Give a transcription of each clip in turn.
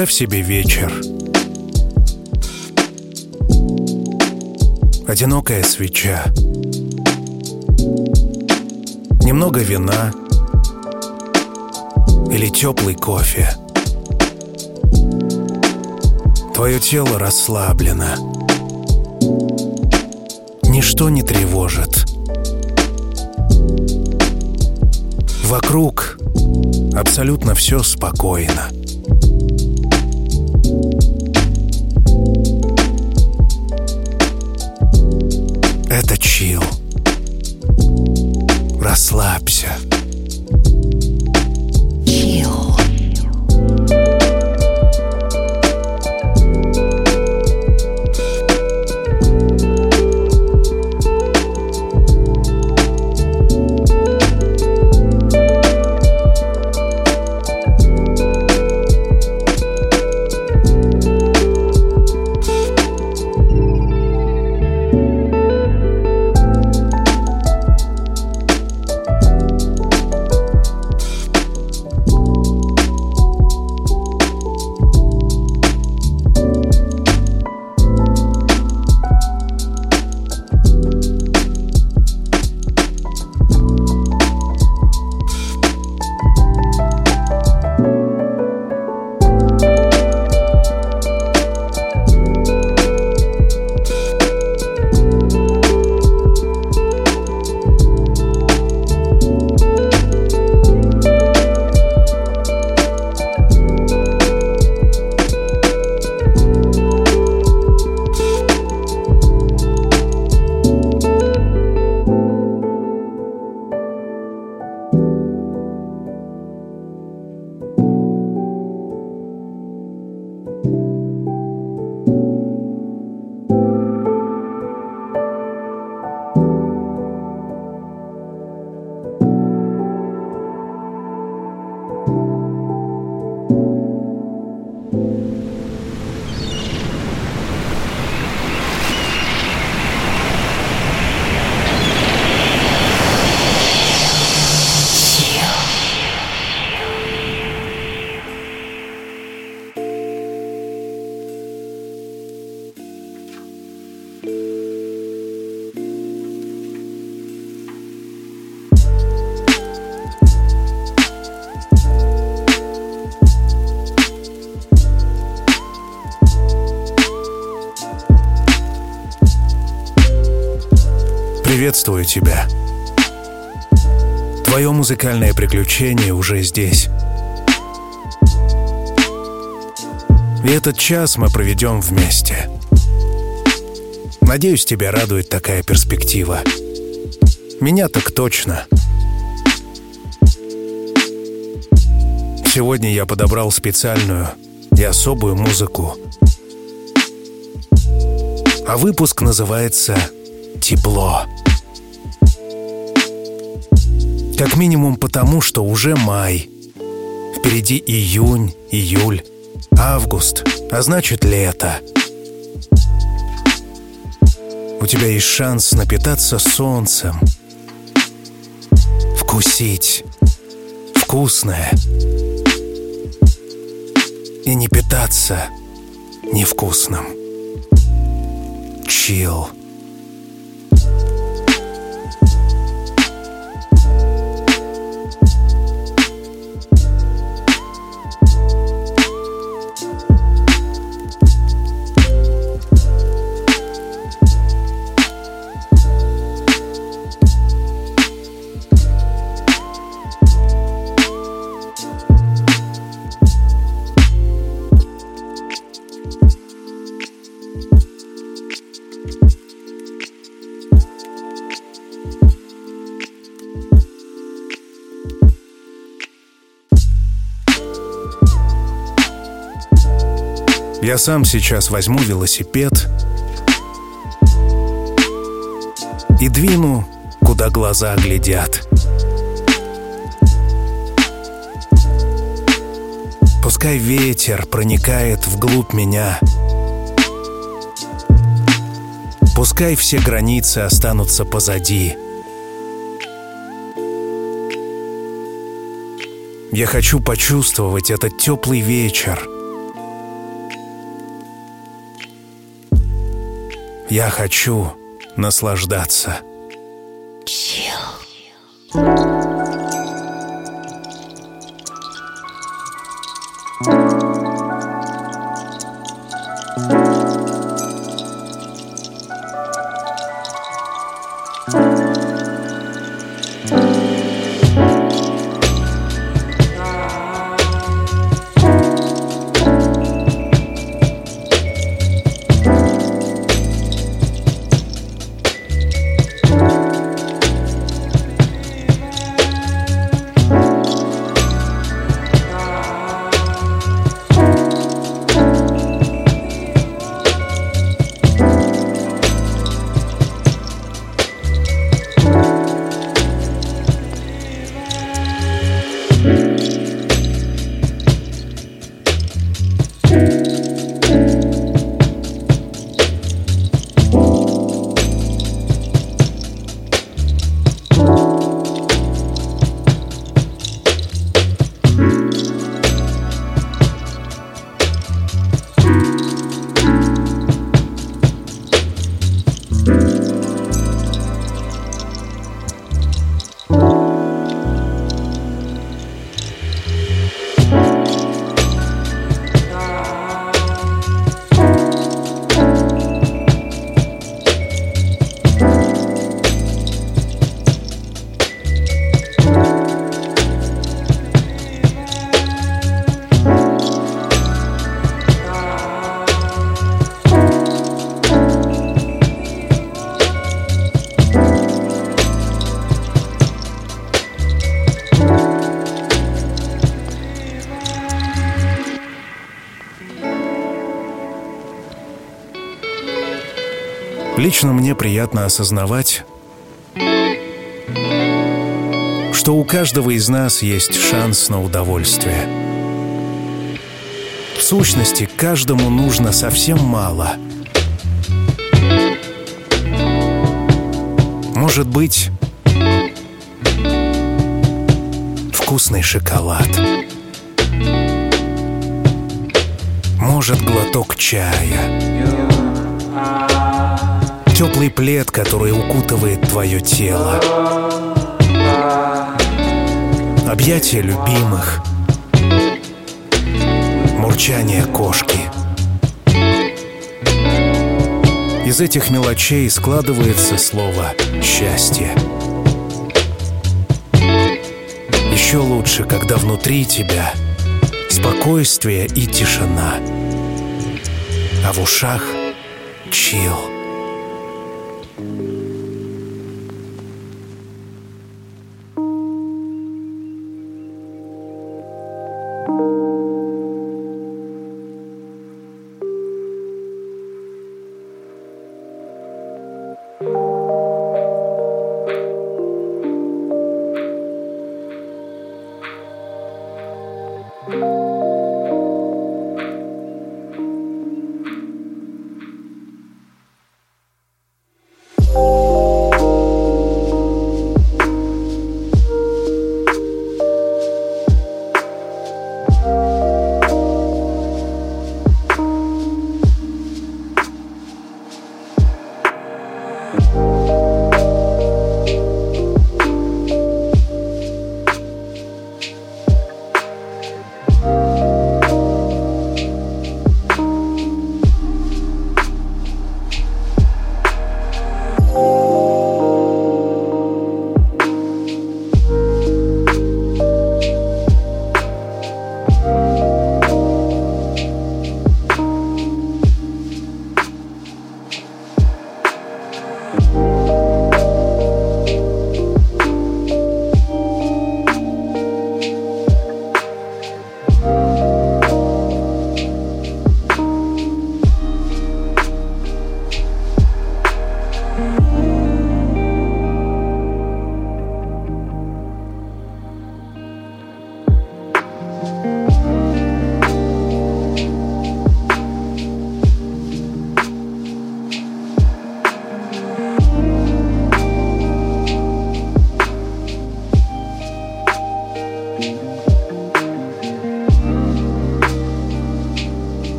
Представь себе вечер. Одинокая свеча. Немного вина. Или теплый кофе. Твое тело расслаблено. Ничто не тревожит. Вокруг абсолютно все спокойно. Приветствую тебя. Твое музыкальное приключение уже здесь. И этот час мы проведем вместе. Надеюсь, тебя радует такая перспектива. Меня так точно. Сегодня я подобрал специальную и особую музыку. А выпуск называется «Тепло». Как минимум потому, что уже май. Впереди июнь, июль, август, а значит лето. У тебя есть шанс напитаться солнцем. Вкусить вкусное. И не питаться невкусным. Чил. Я сам сейчас возьму велосипед и двину, куда глаза глядят. Пускай ветер проникает вглубь меня. Пускай все границы останутся позади. Я хочу почувствовать этот теплый вечер — Я хочу наслаждаться. Лично мне приятно осознавать, что у каждого из нас есть шанс на удовольствие. В сущности, каждому нужно совсем мало. Может быть, вкусный шоколад. Может, глоток чая теплый плед, который укутывает твое тело. Объятия любимых. Мурчание кошки. Из этих мелочей складывается слово «счастье». Еще лучше, когда внутри тебя спокойствие и тишина, а в ушах — чил.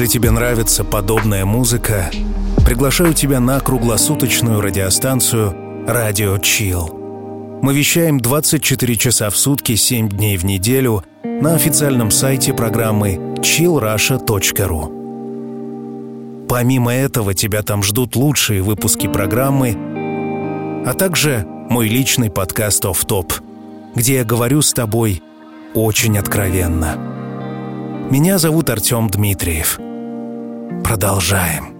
Если тебе нравится подобная музыка, приглашаю тебя на круглосуточную радиостанцию «Радио Чил». Мы вещаем 24 часа в сутки, 7 дней в неделю на официальном сайте программы chillrusha.ru. Помимо этого, тебя там ждут лучшие выпуски программы, а также мой личный подкаст «Офф Топ», где я говорю с тобой очень откровенно. Меня зовут Артем Дмитриев. Продолжаем.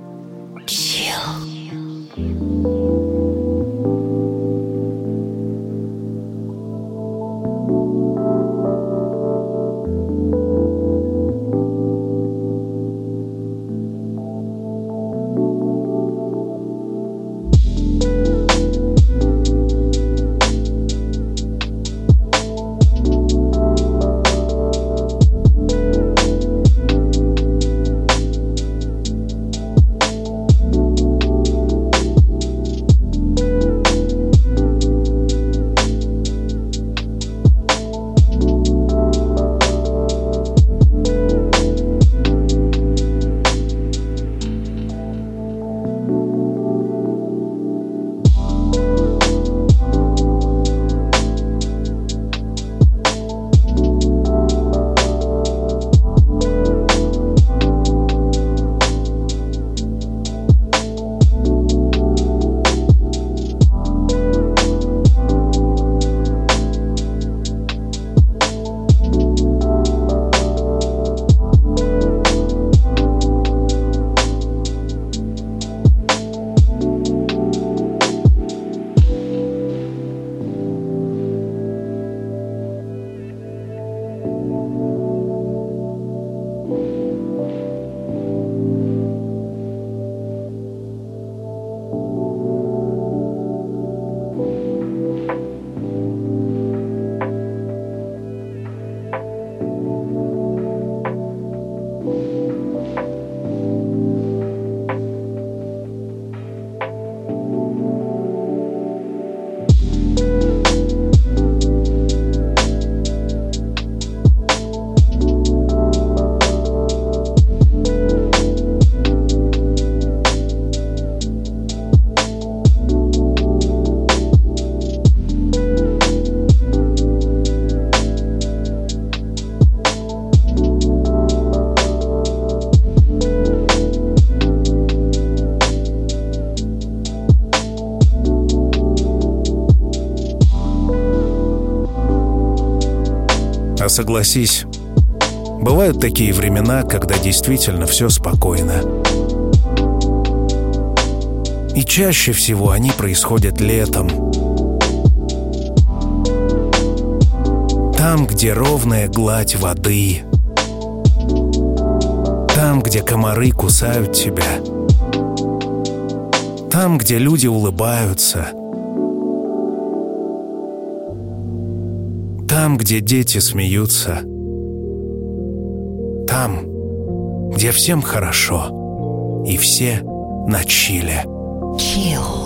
Согласись, бывают такие времена, когда действительно все спокойно. И чаще всего они происходят летом. Там, где ровная гладь воды. Там, где комары кусают тебя. Там, где люди улыбаются – Там, где дети смеются. Там, где всем хорошо. И все на чиле. Chill.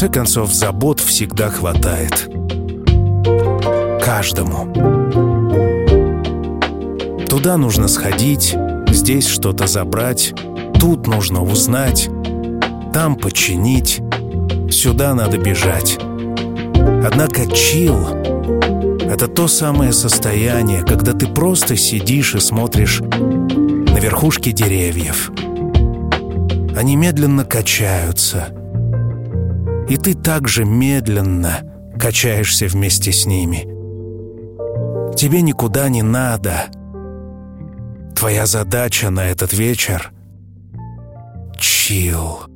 Конце концов, забот всегда хватает. Каждому. Туда нужно сходить, здесь что-то забрать, тут нужно узнать, там починить, сюда надо бежать. Однако чил — это то самое состояние, когда ты просто сидишь и смотришь на верхушки деревьев. Они медленно качаются. И ты также медленно качаешься вместе с ними. Тебе никуда не надо. Твоя задача на этот вечер — чил.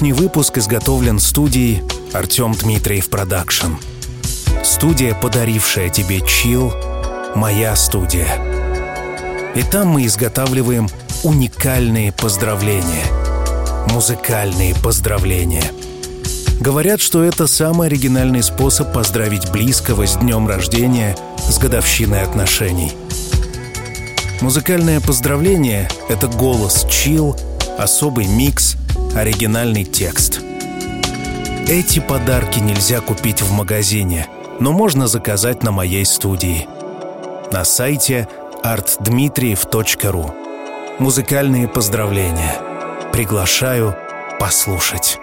Сегодняшний выпуск изготовлен студией Артем Дмитриев Production. Студия, подарившая тебе chill, моя студия. И там мы изготавливаем уникальные поздравления. Музыкальные поздравления. Говорят, что это самый оригинальный способ поздравить близкого с днем рождения, с годовщиной отношений. Музыкальное поздравление — это голос chill, особый микс — оригинальный текст. Эти подарки нельзя купить в магазине, но можно заказать на моей студии. На сайте artdmitriev.ru Музыкальные поздравления. Приглашаю послушать.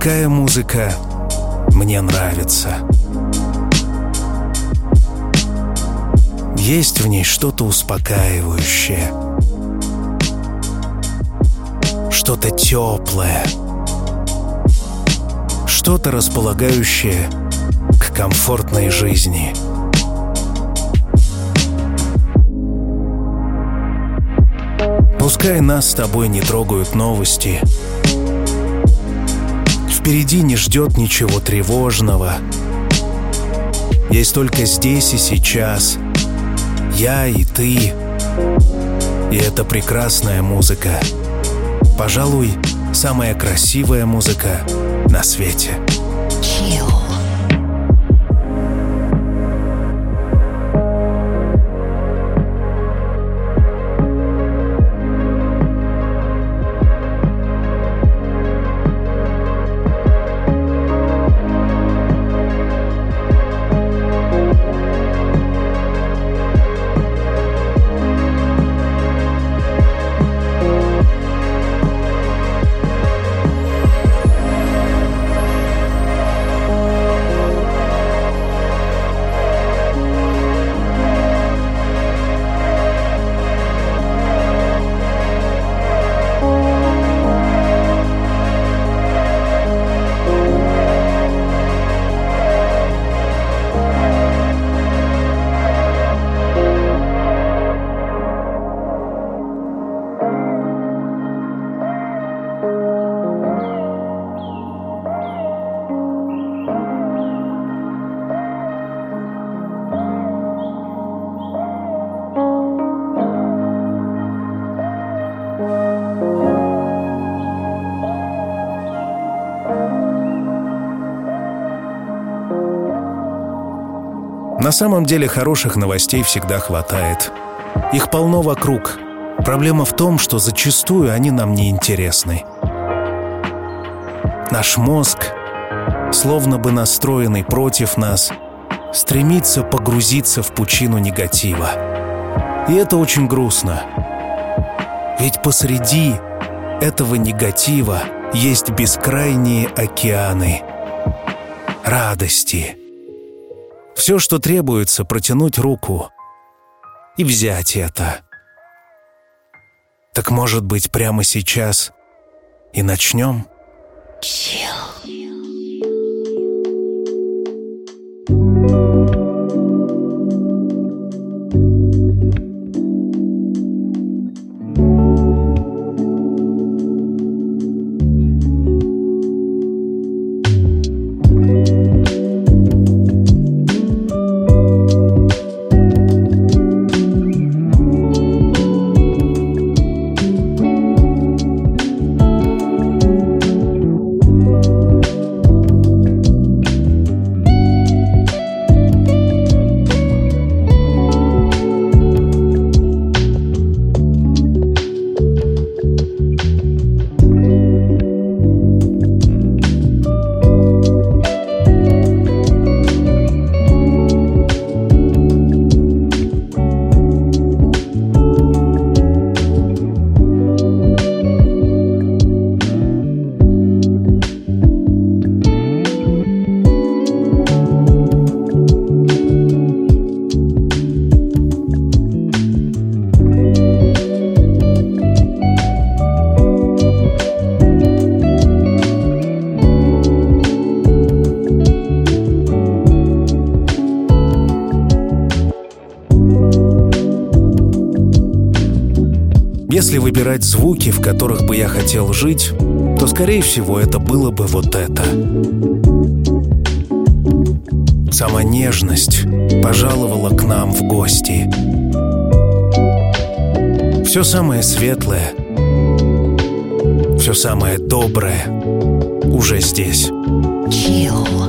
Такая музыка мне нравится. Есть в ней что-то успокаивающее, что-то теплое, что-то располагающее к комфортной жизни. Пускай нас с тобой не трогают новости — Впереди не ждет ничего тревожного. Есть только здесь и сейчас. Я и ты. И это прекрасная музыка. Пожалуй, самая красивая музыка на свете. На самом деле хороших новостей всегда хватает. Их полно вокруг. Проблема в том, что зачастую они нам не интересны. Наш мозг, словно бы настроенный против нас, стремится погрузиться в пучину негатива. И это очень грустно. Ведь посреди этого негатива есть бескрайние океаны радости. Все, что требуется, протянуть руку и взять это. Так может быть прямо сейчас и начнем? Chill. Выбирать звуки, в которых бы я хотел жить, то, скорее всего, это было бы вот это. Сама нежность пожаловала к нам в гости. Все самое светлое, все самое доброе уже здесь. Chill.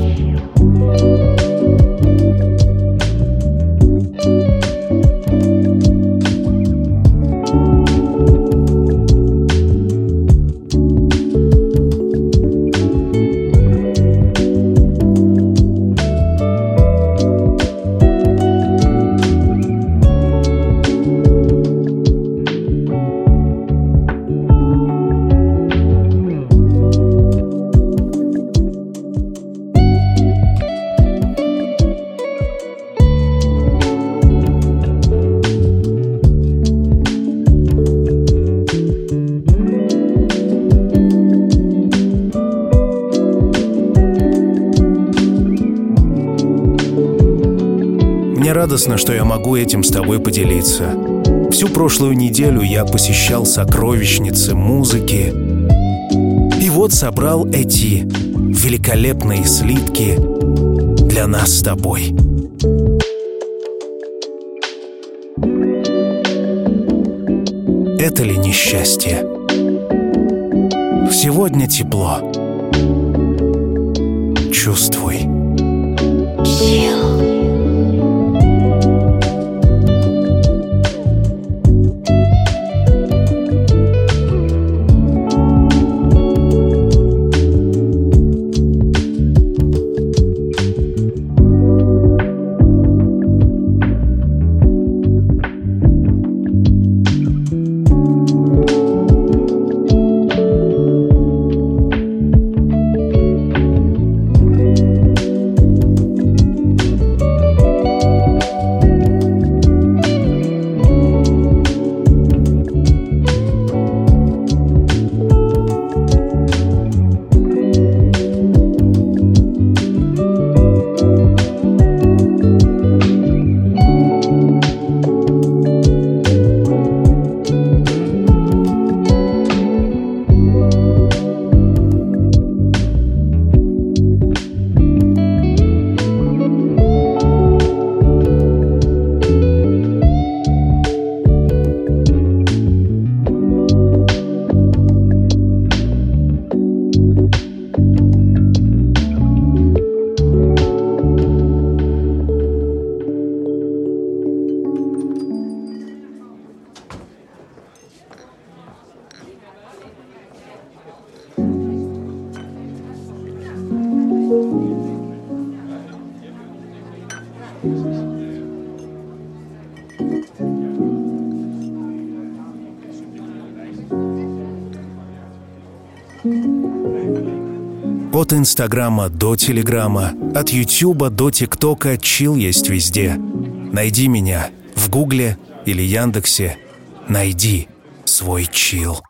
Радостно, что я могу этим с тобой поделиться. Всю прошлую неделю я посещал сокровищницы музыки. И вот собрал эти великолепные слитки для нас с тобой. Это ли несчастье? Сегодня тепло. Чувствуй. От Инстаграма до Телеграма, от Ютуба до ТикТока чил есть везде. Найди меня в Гугле или Яндексе. Найди свой чил.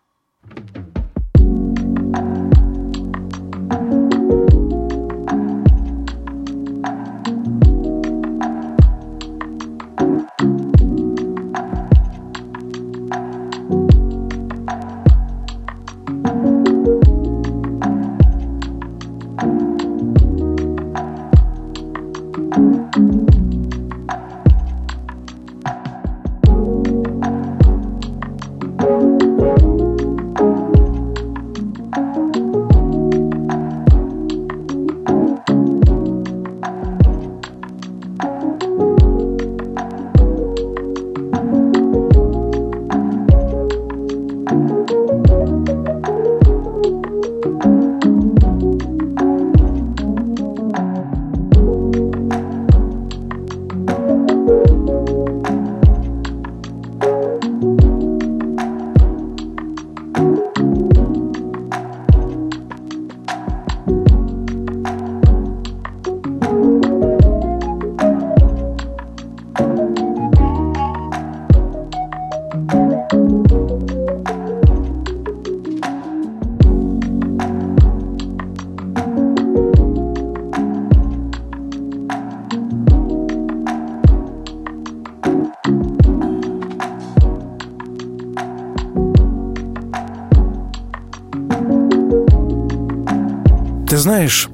Знаешь,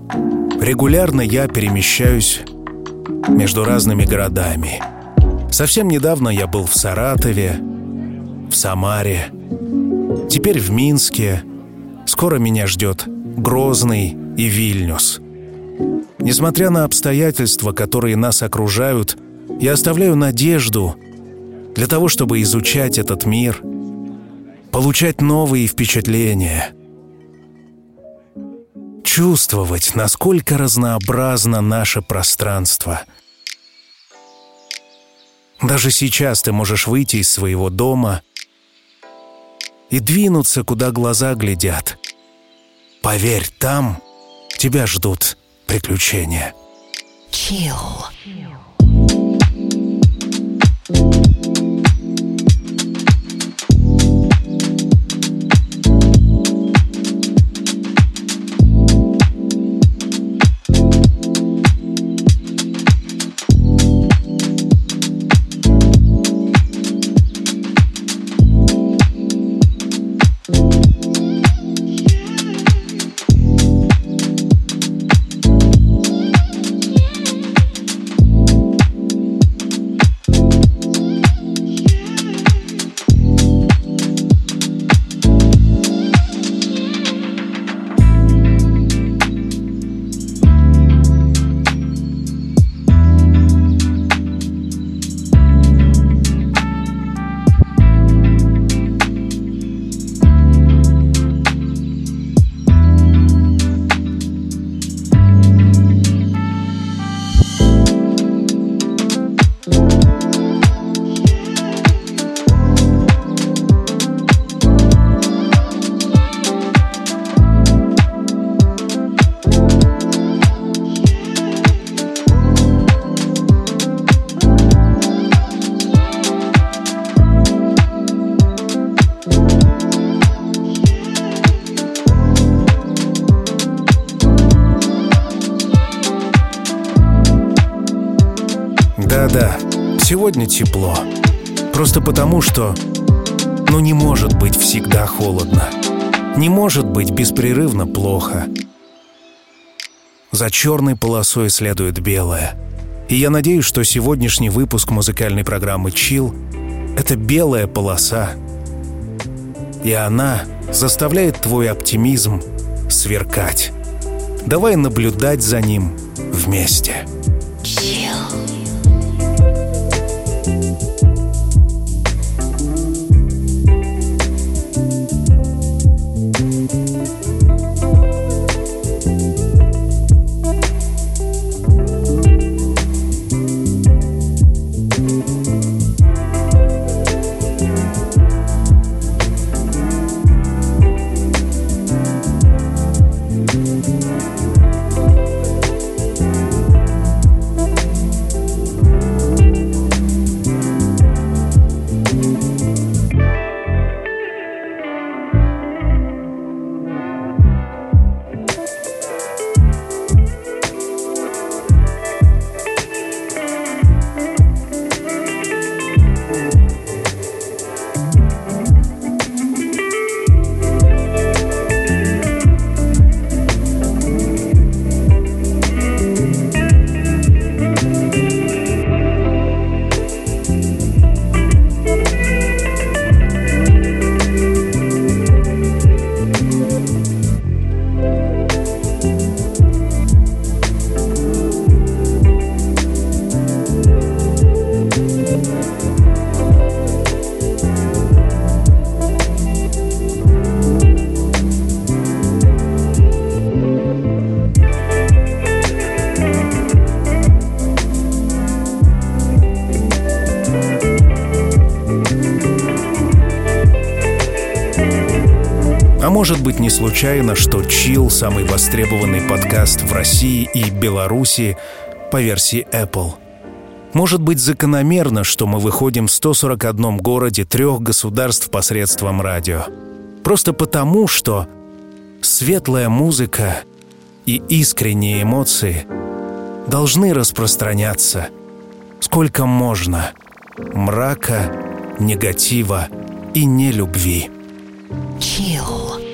регулярно я перемещаюсь между разными городами. Совсем недавно я был в Саратове, в Самаре, теперь в Минске. Скоро меня ждет Грозный и Вильнюс. Несмотря на обстоятельства, которые нас окружают, я оставляю надежду для того, чтобы изучать этот мир, получать новые впечатления — чувствовать, насколько разнообразно наше пространство. Даже сейчас ты можешь выйти из своего дома и двинуться, куда глаза глядят. Поверь, там тебя ждут приключения. Chill. Сегодня тепло. Просто потому, что... Ну не может быть всегда холодно. Не может быть беспрерывно плохо. За черной полосой следует белое. И я надеюсь, что сегодняшний выпуск музыкальной программы «Чил» — это белая полоса. И она заставляет твой оптимизм сверкать. Давай наблюдать за ним вместе. Может быть, не случайно, что «Чил» — самый востребованный подкаст в России и Беларуси по версии Apple. Может быть, закономерно, что мы выходим в 141 городе трех государств посредством радио. Просто потому, что светлая музыка и искренние эмоции должны распространяться сколько можно мрака, негатива и нелюбви. Chill.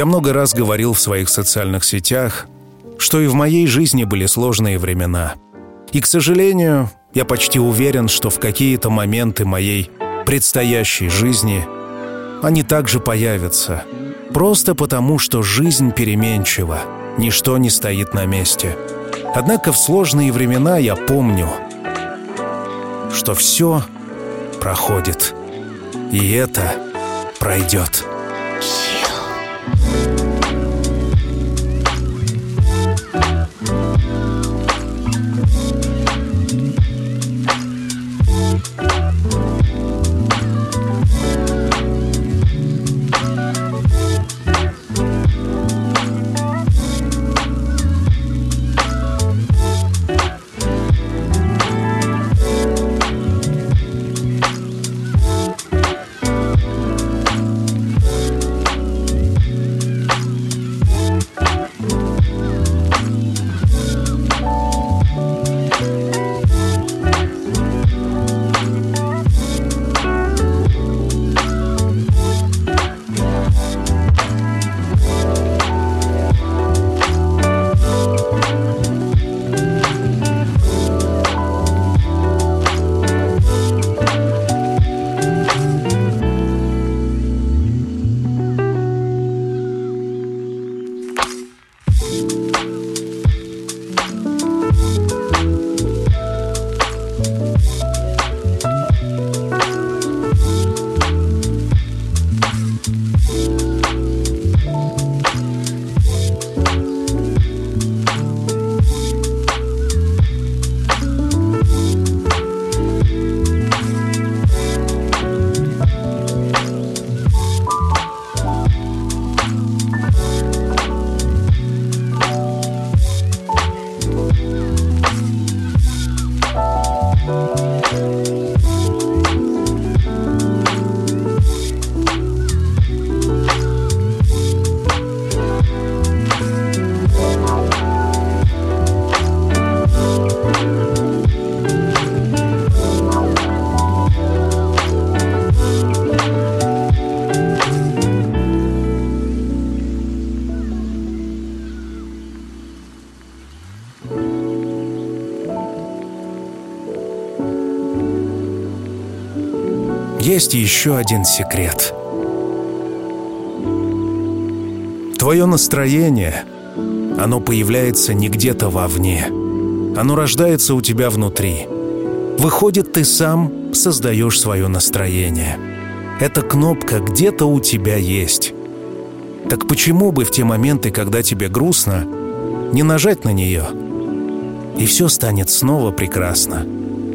Я много раз говорил в своих социальных сетях, что и в моей жизни были сложные времена. И, к сожалению, я почти уверен, что в какие-то моменты моей предстоящей жизни они также появятся. Просто потому, что жизнь переменчива, ничто не стоит на месте. Однако в сложные времена я помню, что все проходит, и это пройдет. Есть еще один секрет. Твое настроение, оно появляется не где-то вовне. Оно рождается у тебя внутри. Выходит, ты сам создаешь свое настроение. Эта кнопка где-то у тебя есть. Так почему бы в те моменты, когда тебе грустно, не нажать на нее? И все станет снова прекрасно.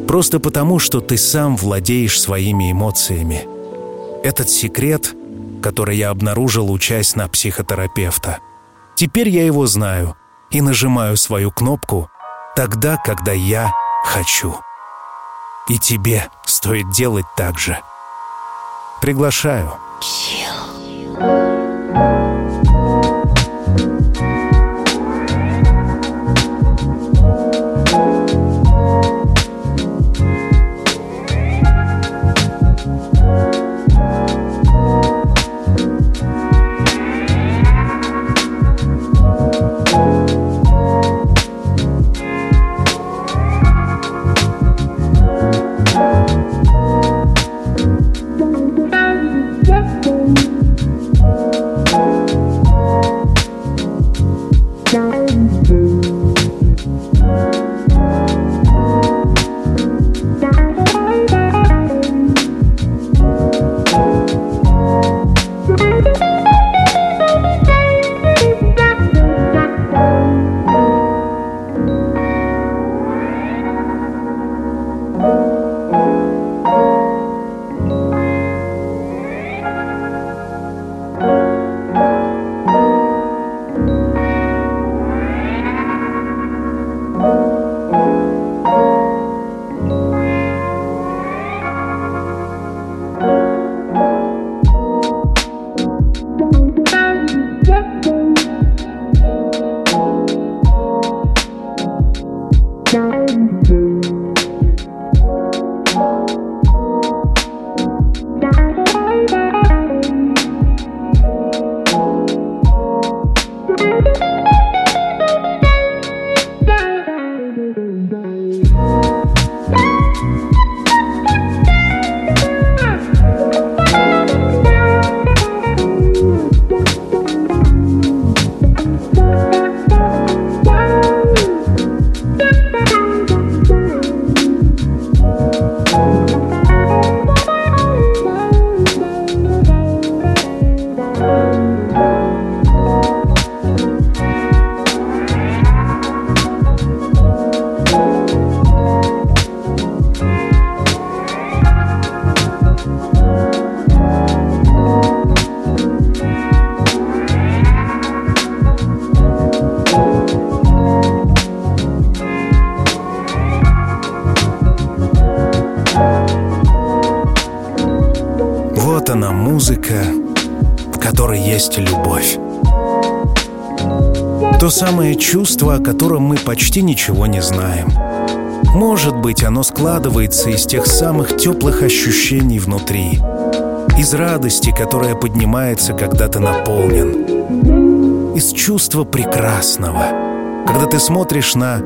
Просто потому, что ты сам владеешь своими эмоциями. Этот секрет, который я обнаружил, учась на психотерапевта. Теперь я его знаю и нажимаю свою кнопку тогда, когда я хочу. И тебе стоит делать так же. Приглашаю. Chill. Почти ничего не знаем. Может быть, оно складывается из тех самых теплых ощущений внутри, из радости, которая поднимается, когда ты наполнен, из чувства прекрасного, когда ты смотришь на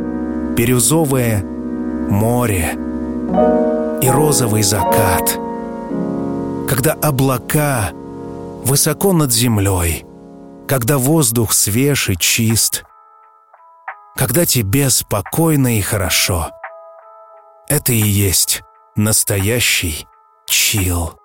бирюзовое море и розовый закат, когда облака высоко над землей — когда воздух свеж и чист, когда тебе спокойно и хорошо. Это и есть настоящий чил.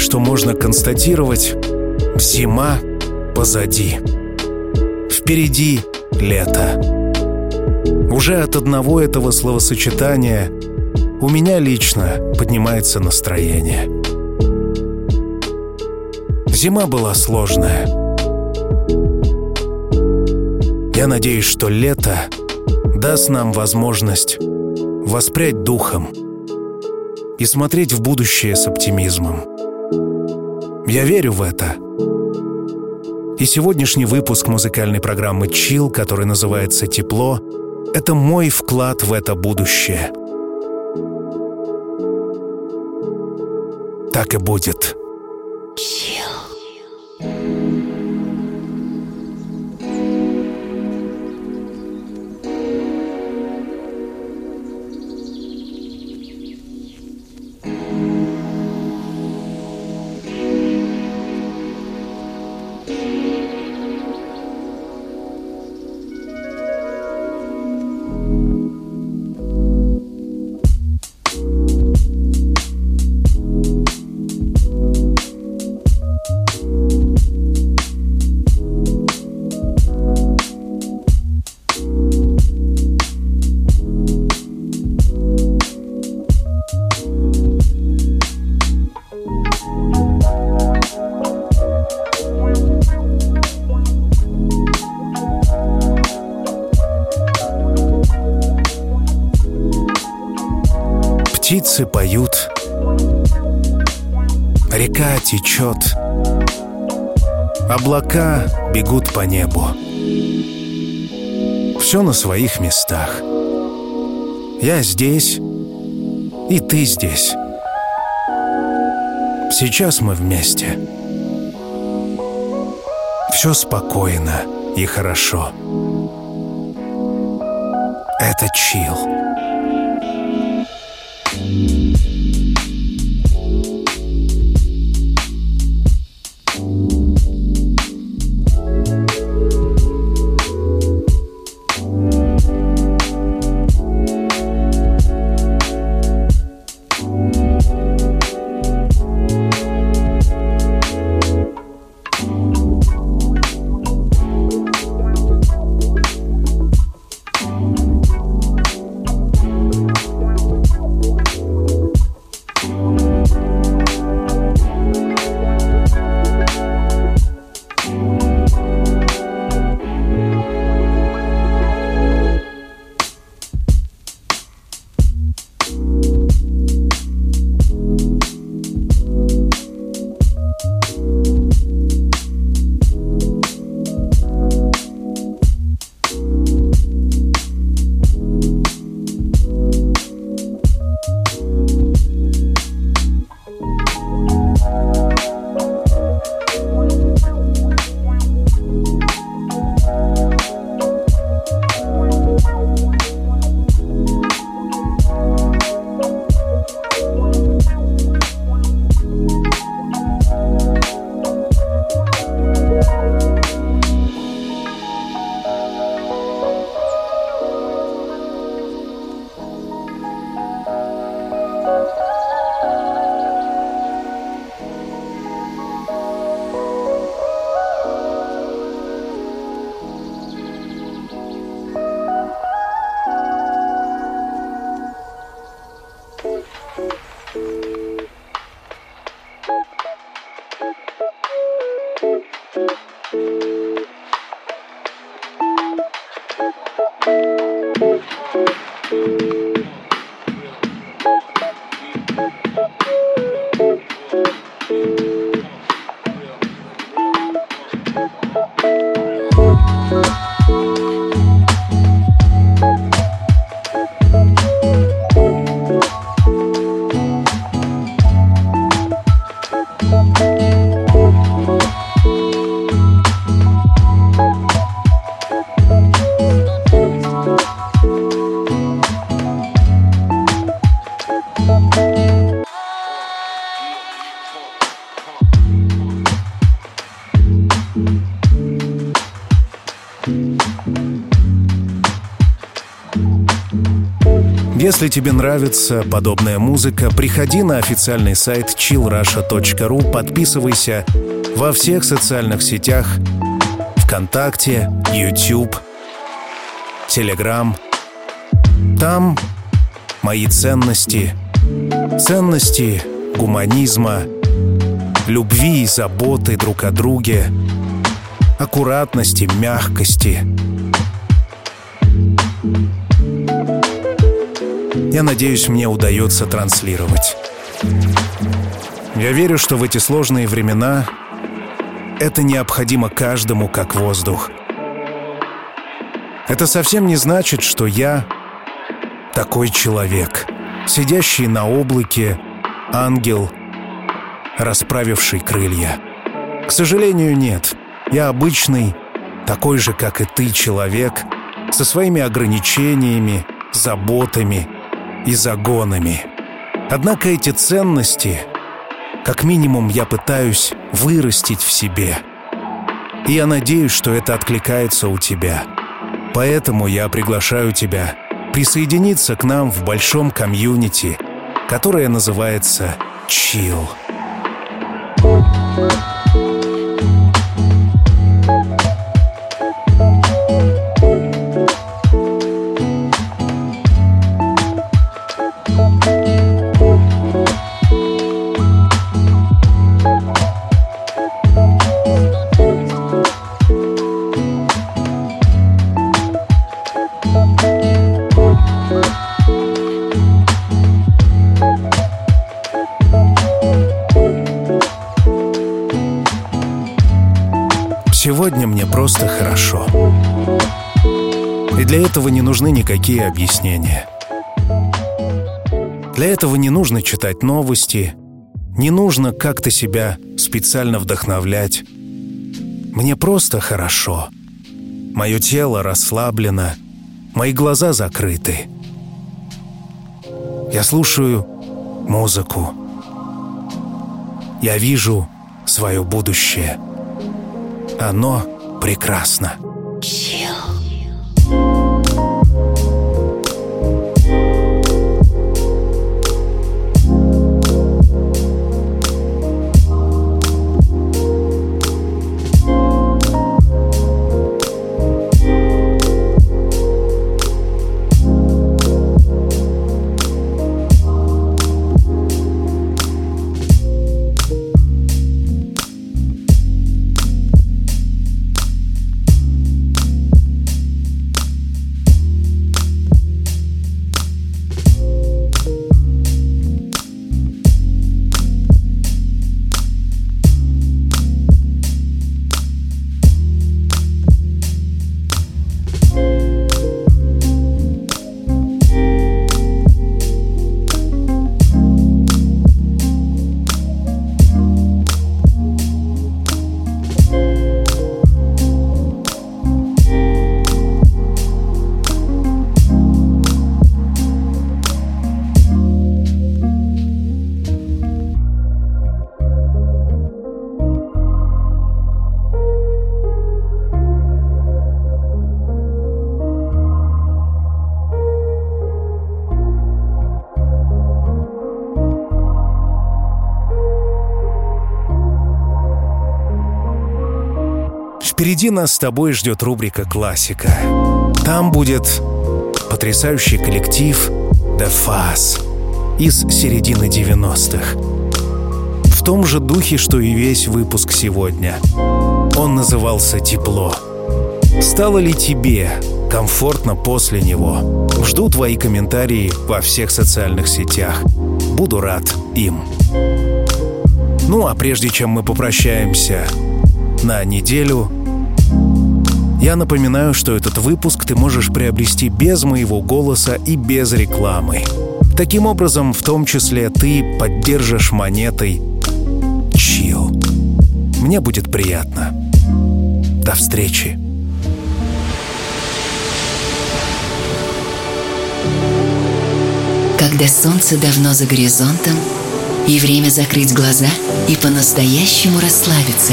Что можно констатировать — зима позади. Впереди лето. Уже от одного этого словосочетания у меня лично поднимается настроение. Зима была сложная. Я надеюсь, что лето даст нам возможность воспрять духом и смотреть в будущее с оптимизмом. Я верю в это. И сегодняшний выпуск музыкальной программы «Чил», который называется «Тепло», это мой вклад в это будущее. Так и будет. Птицы поют, река течет, облака бегут по небу. Все на своих местах. Я здесь, и ты здесь. Сейчас мы вместе. Все спокойно и хорошо. Это чил. Если тебе нравится подобная музыка, приходи на официальный сайт chillrusha.ru, подписывайся во всех социальных сетях ВКонтакте, YouTube, Telegram. Там мои ценности, ценности гуманизма, любви и заботы друг о друге, аккуратности, мягкости. Я надеюсь, мне удается транслировать. Я верю, что в эти сложные времена это необходимо каждому как воздух. Это совсем не значит, что я такой человек, сидящий на облаке, ангел, расправивший крылья. К сожалению, нет. Я обычный, такой же, как и ты, человек, со своими ограничениями, заботами и загонами. Однако эти ценности, как минимум, я пытаюсь вырастить в себе. И я надеюсь, что это откликается у тебя. Поэтому я приглашаю тебя присоединиться к нам в большом комьюнити, которое называется «Chill». Сегодня никакие объяснения. Для этого не нужно читать новости, не нужно как-то себя специально вдохновлять. Мне просто хорошо. Мое тело расслаблено, мои глаза закрыты. Я слушаю музыку. Я вижу свое будущее — оно прекрасно. Впереди нас с тобой ждет рубрика «Классика». Там будет потрясающий коллектив «The Fuzz» из середины 90-х. В том же духе, что и весь выпуск сегодня. Он назывался «Тепло». Стало ли тебе комфортно после него? Жду твои комментарии во всех социальных сетях. Буду рад им. Ну а прежде чем мы попрощаемся на неделю, я напоминаю, что этот выпуск ты можешь приобрести без моего голоса и без рекламы. Таким образом, в том числе ты поддержишь монетой Чил. Мне будет приятно. До встречи. Когда солнце давно за горизонтом, и время закрыть глаза и по-настоящему расслабиться,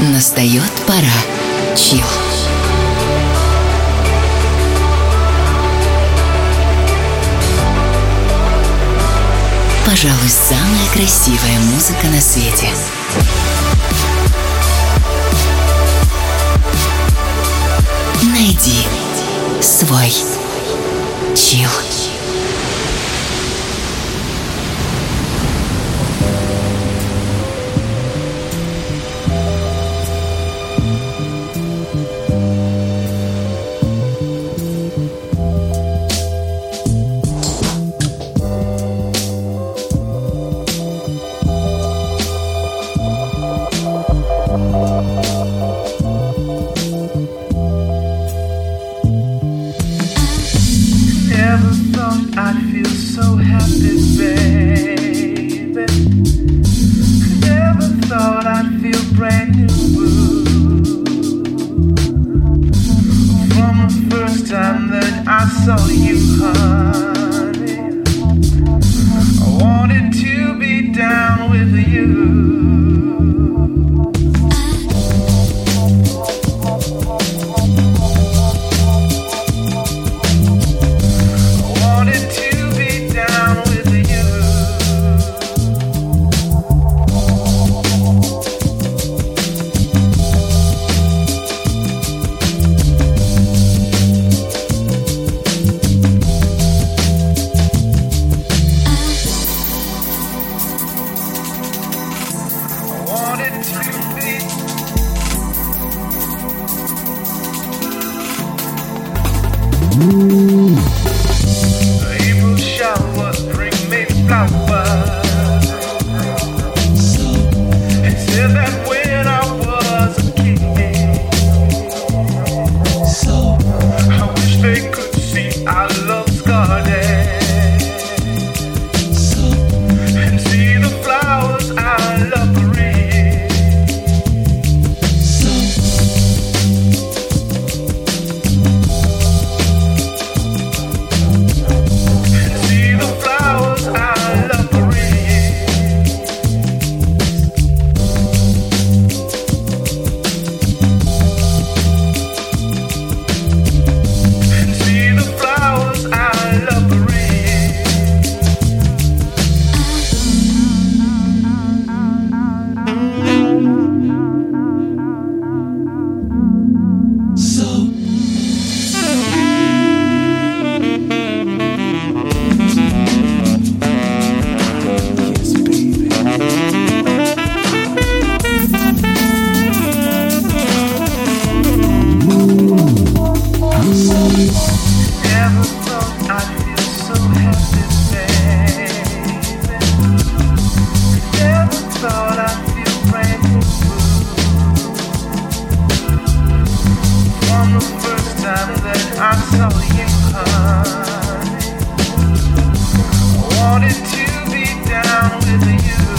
настает пора Чил. Пожалуй, самая красивая музыка на свете. Найди свой чил. wanted to be down with you.